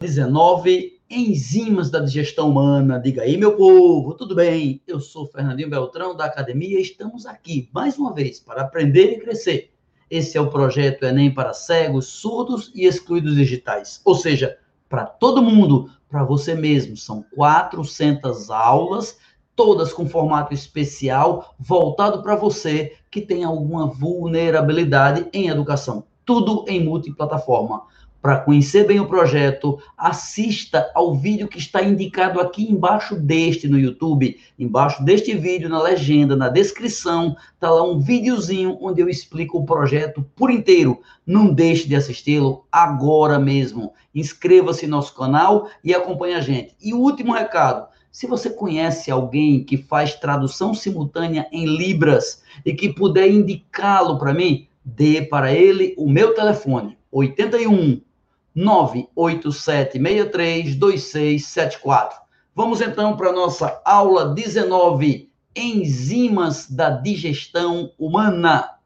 19, enzimas da digestão humana. Diga aí, meu povo, tudo bem? Eu sou Fernandinho Beltrão da academia e estamos aqui mais uma vez para aprender e crescer. Esse é o projeto Enem para cegos, surdos e excluídos digitais. Ou seja, para todo mundo, para você mesmo. São 400 aulas, todas com formato especial, voltado para você que tem alguma vulnerabilidade em educação. Tudo em multiplataforma. Para conhecer bem o projeto, assista ao vídeo que está indicado aqui embaixo deste no YouTube. Embaixo deste vídeo, na legenda, na descrição, está lá um videozinho onde eu explico o projeto por inteiro. Não deixe de assisti-lo agora mesmo. Inscreva-se no nosso canal e acompanhe a gente. E o último recado, se você conhece alguém que faz tradução simultânea em Libras e que puder indicá-lo para mim, dê para ele o meu telefone, 81 987632674. Vamos então para a nossa aula 19, enzimas da digestão humana.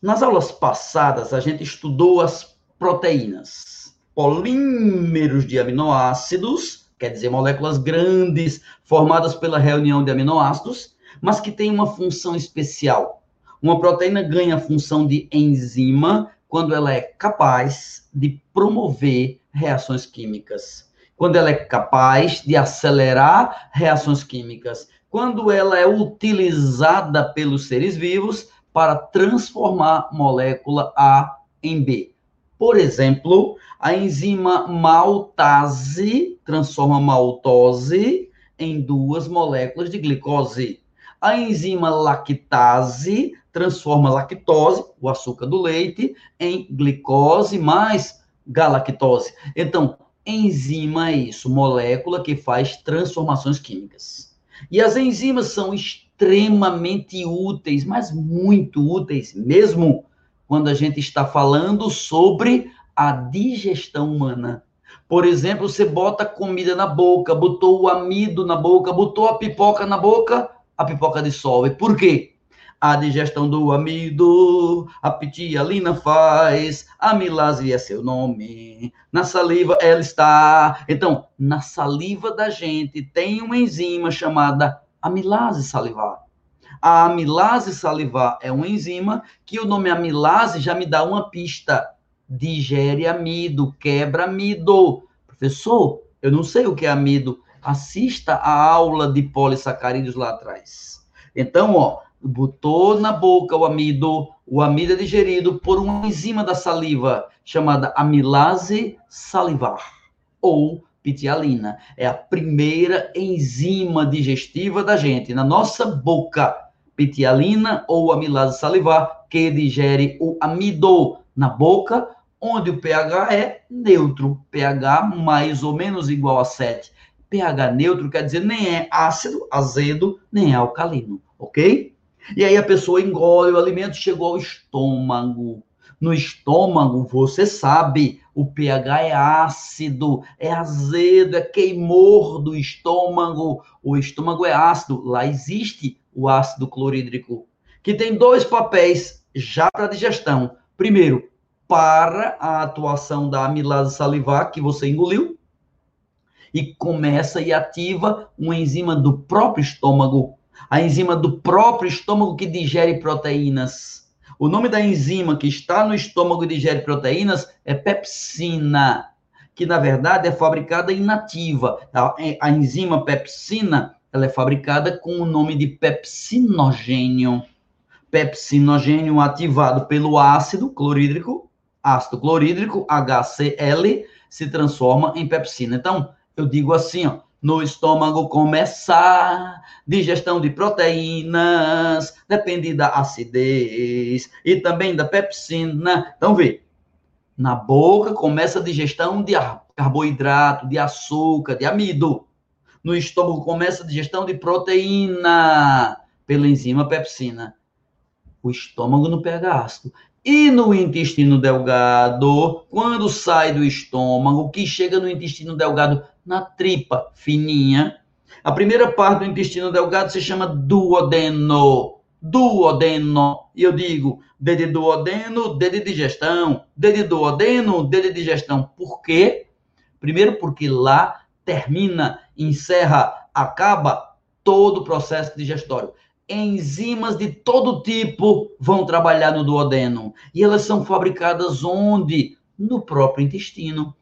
Nas aulas passadas, a gente estudou as proteínas, polímeros de aminoácidos, quer dizer, moléculas grandes formadas pela reunião de aminoácidos, mas que têm uma função especial. Uma proteína ganha a função de enzima quando ela é capaz de promover reações químicas, quando ela é capaz de acelerar reações químicas, quando ela é utilizada pelos seres vivos para transformar molécula A em B. Por exemplo, a enzima maltase transforma maltose em duas moléculas de glicose. A enzima lactase transforma lactose, o açúcar do leite, em glicose mais galactose. Então, enzima é isso, molécula que faz transformações químicas. E as enzimas são extremamente úteis, mas muito úteis mesmo, quando a gente está falando sobre a digestão humana. Por exemplo, você bota comida na boca, botou o amido na boca, botou a pipoca na boca, a pipoca dissolve. Por quê? A digestão do amido, a pitialina faz, a amilase é seu nome, na saliva ela está. Então, na saliva da gente tem uma enzima chamada amilase salivar. A amilase salivar é uma enzima que o nome amilase já me dá uma pista. Digere amido, quebra amido. Professor, eu não sei o que é amido. Assista a aula de polissacarídeos lá atrás. Então, ó, botou na boca o amido, o amido é digerido por uma enzima da saliva chamada amilase salivar ou pitialina. É a primeira enzima digestiva da gente na nossa boca. Pitialina ou amilase salivar que digere o amido na boca, onde o pH é neutro, pH mais ou menos igual a 7. pH neutro quer dizer nem é ácido, azedo, nem é alcalino, ok? E aí a pessoa engole o alimento, chegou ao estômago. No estômago, você sabe, o pH é ácido, é azedo, é queimor do estômago. O estômago é ácido. Lá existe o ácido clorídrico, que tem dois papéis já para digestão. Primeiro, para a atuação da amilase salivar que você engoliu e começa e ativa uma enzima do próprio estômago a enzima do próprio estômago que digere proteínas. O nome da enzima que está no estômago e digere proteínas é pepsina, que na verdade é fabricada inativa. A, a enzima pepsina ela é fabricada com o nome de pepsinogênio. Pepsinogênio ativado pelo ácido clorídrico, ácido clorídrico, HCl, se transforma em pepsina. Então, eu digo assim, ó, no estômago começar, digestão de proteínas, depende da acidez e também da pepsina. Então, vê, na boca começa a digestão de carboidrato, de açúcar, de amido. No estômago começa a digestão de proteína pela enzima pepsina. O estômago no pH ácido. E no intestino delgado, quando sai do estômago, que chega no intestino delgado, na tripa fininha. A primeira parte do intestino delgado se chama duodeno. duodeno. E eu digo D de duodeno, D de digestão, D de duodeno, D de digestão. Por quê? Primeiro porque lá termina, encerra, acaba todo o processo digestório. Enzimas de todo tipo vão trabalhar no duodeno. E elas são fabricadas onde? No próprio intestino.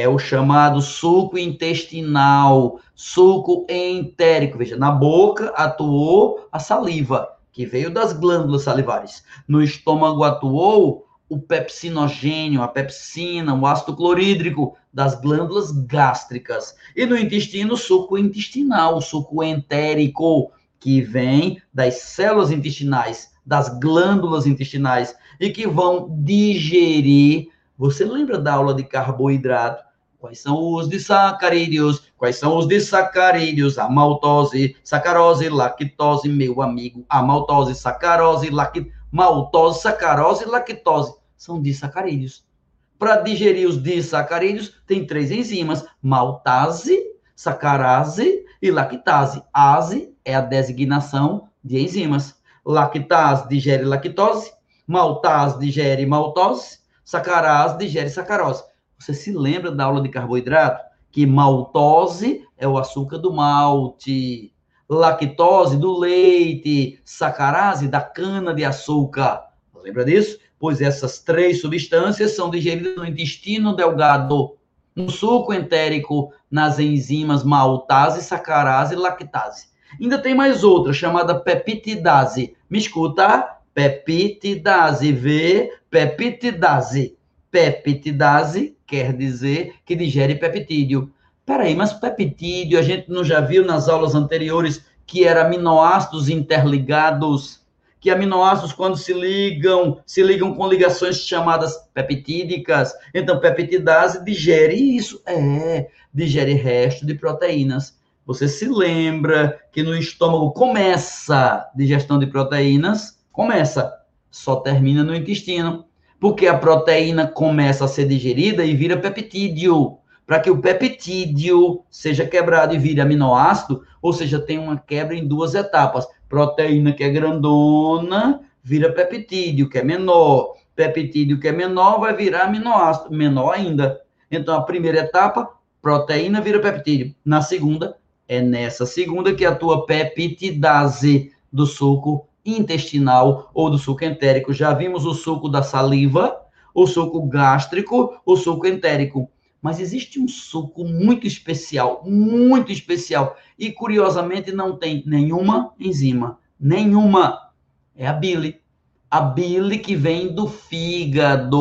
É o chamado suco intestinal, suco entérico. Veja, na boca atuou a saliva, que veio das glândulas salivares. No estômago atuou o pepsinogênio, a pepsina, o ácido clorídrico das glândulas gástricas. E no intestino, o suco intestinal, o suco entérico, que vem das células intestinais, das glândulas intestinais, e que vão digerir. Você lembra da aula de carboidrato? Quais são os disacarídeos? Quais são os disacarídeos? A maltose, sacarose, lactose, meu amigo. A maltose, sacarose, lactose. Maltose, sacarose lactose são disacarídeos. Para digerir os disacarídeos, tem três enzimas: maltase, sacarase e lactase. Ase é a designação de enzimas. Lactase digere lactose, maltase digere maltose, sacarase digere sacarose. Você se lembra da aula de carboidrato? Que maltose é o açúcar do malte, lactose do leite, sacarase da cana de açúcar. Lembra disso? Pois essas três substâncias são digeridas no intestino delgado, no suco entérico, nas enzimas maltase, sacarase e lactase. Ainda tem mais outra, chamada peptidase. Me escuta? Peptidase. V, peptidase. Peptidase quer dizer que digere peptídeo. Peraí, mas peptídeo, a gente não já viu nas aulas anteriores que era aminoácidos interligados, que aminoácidos, quando se ligam, se ligam com ligações chamadas peptídicas. Então, peptidase digere isso. É, digere resto de proteínas. Você se lembra que no estômago começa a digestão de proteínas? Começa, só termina no intestino. Porque a proteína começa a ser digerida e vira peptídeo para que o peptídeo seja quebrado e vire aminoácido, ou seja, tem uma quebra em duas etapas. Proteína que é grandona vira peptídeo, que é menor. Peptídeo que é menor vai virar aminoácido, menor ainda. Então, a primeira etapa, proteína vira peptídeo. Na segunda, é nessa segunda que atua peptidase do suco intestinal ou do suco entérico. Já vimos o suco da saliva, o suco gástrico, o suco entérico mas existe um suco muito especial, muito especial, e curiosamente não tem nenhuma enzima, nenhuma. É a bile. A bile que vem do fígado.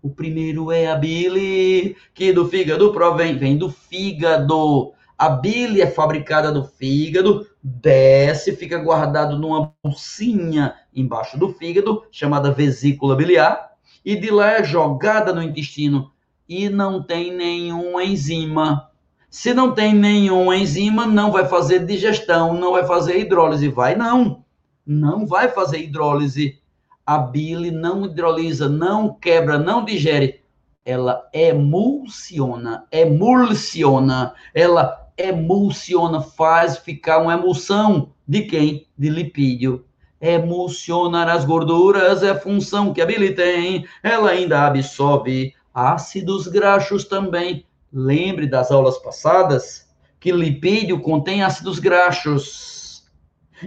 O primeiro é a bile, que do fígado provém, vem do fígado. A bile é fabricada do fígado, desce, fica guardado numa bolsinha embaixo do fígado, chamada vesícula biliar, e de lá é jogada no intestino e não tem nenhuma enzima. Se não tem nenhuma enzima, não vai fazer digestão, não vai fazer hidrólise. Vai não. Não vai fazer hidrólise. A bile não hidrolisa, não quebra, não digere. Ela emulsiona, emulsiona. Ela emulsiona, faz ficar uma emulsão de quem? De lipídio. Emulsionar as gorduras é função que a bile tem. Ela ainda absorve ácidos graxos também. Lembre das aulas passadas que lipídio contém ácidos graxos.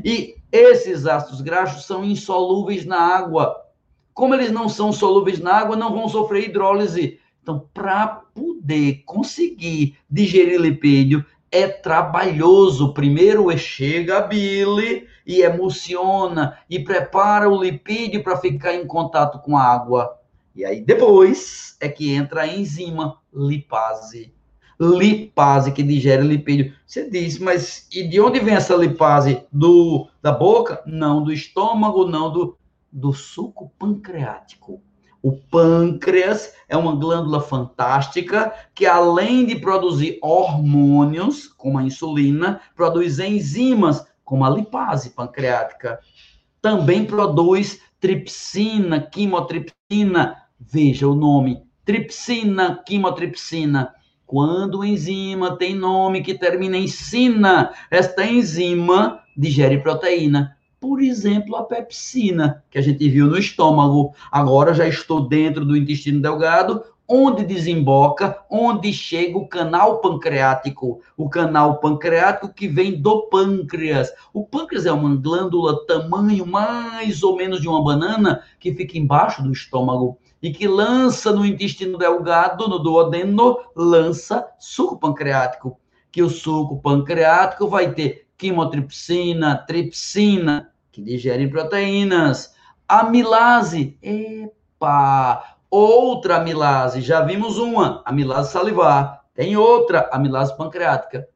E esses ácidos graxos são insolúveis na água. Como eles não são solúveis na água, não vão sofrer hidrólise. Então, para poder conseguir digerir lipídio, é trabalhoso. Primeiro chega a bile e emulsiona e prepara o lipídio para ficar em contato com a água. E aí depois é que entra a enzima lipase. Lipase que digere lipídio. Você diz, mas e de onde vem essa lipase? Do da boca? Não, do estômago, não do do suco pancreático. O pâncreas é uma glândula fantástica que, além de produzir hormônios, como a insulina, produz enzimas, como a lipase pancreática. Também produz tripsina, quimotripsina, Veja o nome: tripsina, quimotripsina. Quando o enzima tem nome que termina em sina, esta enzima digere proteína. Por exemplo, a pepsina, que a gente viu no estômago. Agora já estou dentro do intestino delgado, onde desemboca, onde chega o canal pancreático. O canal pancreático que vem do pâncreas. O pâncreas é uma glândula tamanho mais ou menos de uma banana que fica embaixo do estômago e que lança no intestino delgado, no duodeno, lança suco pancreático. Que o suco pancreático vai ter quimotripsina, tripsina, que digerem proteínas, amilase, epa, outra amilase, já vimos uma, amilase salivar, tem outra, amilase pancreática,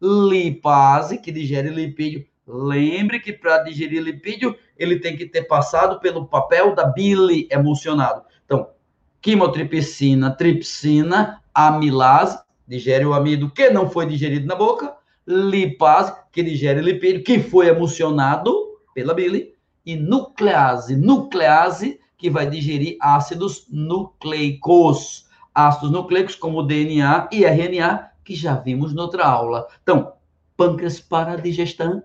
lipase, que digere lipídio, lembre que para digerir lipídio, ele tem que ter passado pelo papel da bile emulsionado. Então, quimotripsina, tripsina, amilase, digere o amido que não foi digerido na boca, lipase, que digere lipídio, que foi emulsionado pela bile, e nuclease, nuclease, que vai digerir ácidos nucleicos. Ácidos nucleicos como DNA e RNA, que já vimos noutra aula. Então, pâncreas para digestão,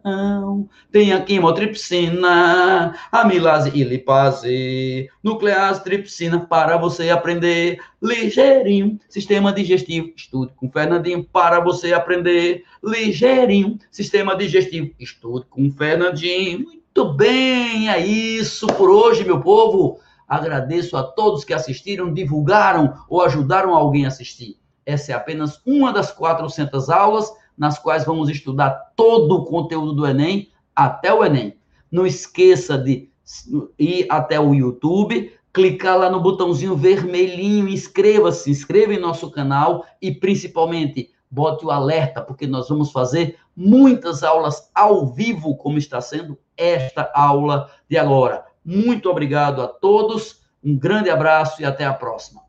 tem a quimotripsina, amilase e lipase, nuclease, tripsina, para você aprender. Ligeirinho, sistema digestivo, estude com Fernandinho, para você aprender. Ligeirinho, sistema digestivo, estude com Fernandinho, muito bem, é isso por hoje, meu povo, agradeço a todos que assistiram, divulgaram ou ajudaram alguém a assistir, essa é apenas uma das 400 aulas, nas quais vamos estudar todo o conteúdo do Enem até o Enem. Não esqueça de ir até o YouTube, clicar lá no botãozinho vermelhinho, inscreva-se, inscreva em nosso canal e principalmente bote o alerta, porque nós vamos fazer muitas aulas ao vivo, como está sendo esta aula de agora. Muito obrigado a todos, um grande abraço e até a próxima.